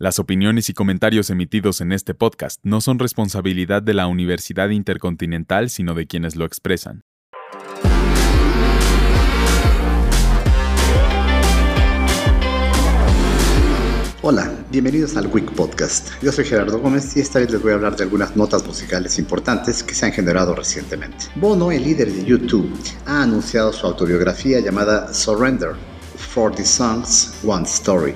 Las opiniones y comentarios emitidos en este podcast no son responsabilidad de la Universidad Intercontinental, sino de quienes lo expresan. Hola, bienvenidos al Week Podcast. Yo soy Gerardo Gómez y esta vez les voy a hablar de algunas notas musicales importantes que se han generado recientemente. Bono, el líder de YouTube, ha anunciado su autobiografía llamada Surrender, 40 Songs, One Story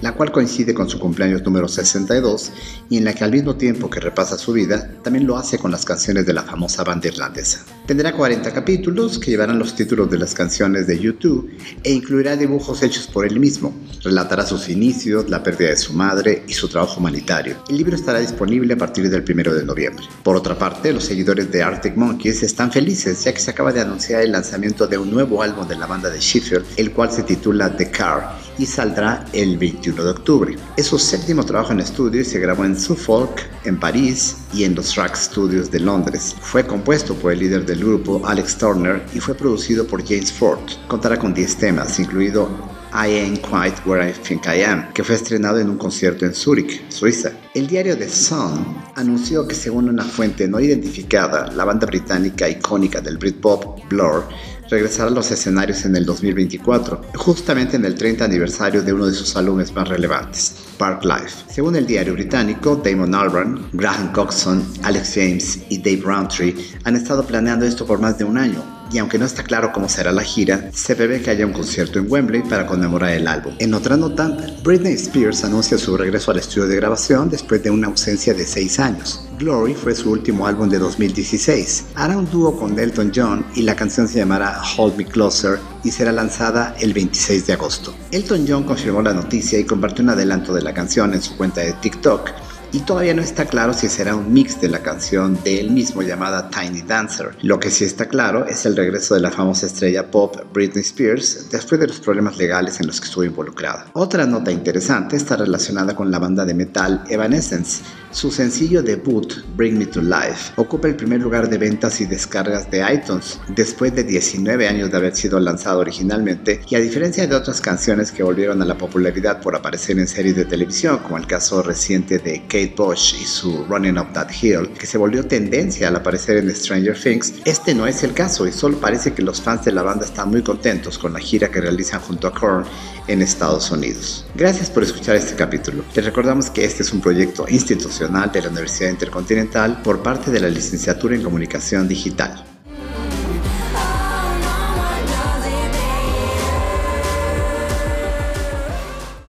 la cual coincide con su cumpleaños número 62 y en la que al mismo tiempo que repasa su vida, también lo hace con las canciones de la famosa banda irlandesa. Tendrá 40 capítulos que llevarán los títulos de las canciones de YouTube e incluirá dibujos hechos por él mismo. Relatará sus inicios, la pérdida de su madre y su trabajo humanitario. El libro estará disponible a partir del 1 de noviembre. Por otra parte, los seguidores de Arctic Monkeys están felices ya que se acaba de anunciar el lanzamiento de un nuevo álbum de la banda de Schiffer, el cual se titula The Car y saldrá el 21 de octubre. Es su séptimo trabajo en estudio y se grabó en Suffolk, en París y en los Track Studios de Londres. Fue compuesto por el líder del grupo, Alex Turner, y fue producido por James Ford. Contará con 10 temas, incluido I Ain't Quite Where I Think I Am, que fue estrenado en un concierto en Zurich, Suiza. El diario The Sun anunció que según una fuente no identificada, la banda británica icónica del Britpop, Blur, regresará a los escenarios en el 2024, justamente en el 30 aniversario de uno de sus álbumes más relevantes, Park Life. Según el diario británico, Damon Albarn, Graham Coxon, Alex James y Dave Rowntree han estado planeando esto por más de un año, y aunque no está claro cómo será la gira, se prevé que haya un concierto en Wembley para conmemorar el álbum. En otra nota, Britney Spears anuncia su regreso al estudio de grabación después de una ausencia de 6 años. Glory fue su último álbum de 2016. Hará un dúo con Elton John y la canción se llamará Hold Me Closer y será lanzada el 26 de agosto. Elton John confirmó la noticia y compartió un adelanto de la canción en su cuenta de TikTok y todavía no está claro si será un mix de la canción de él mismo llamada Tiny Dancer. Lo que sí está claro es el regreso de la famosa estrella pop Britney Spears después de los problemas legales en los que estuvo involucrada. Otra nota interesante está relacionada con la banda de metal Evanescence. Su sencillo debut, Bring Me to Life, ocupa el primer lugar de ventas y descargas de iTunes después de 19 años de haber sido lanzado originalmente y a diferencia de otras canciones que volvieron a la popularidad por aparecer en series de televisión como el caso reciente de Kate Bush y su Running Up That Hill, que se volvió tendencia al aparecer en Stranger Things, este no es el caso y solo parece que los fans de la banda están muy contentos con la gira que realizan junto a Korn en Estados Unidos. Gracias por escuchar este capítulo. Les recordamos que este es un proyecto institucional de la Universidad Intercontinental por parte de la Licenciatura en Comunicación Digital.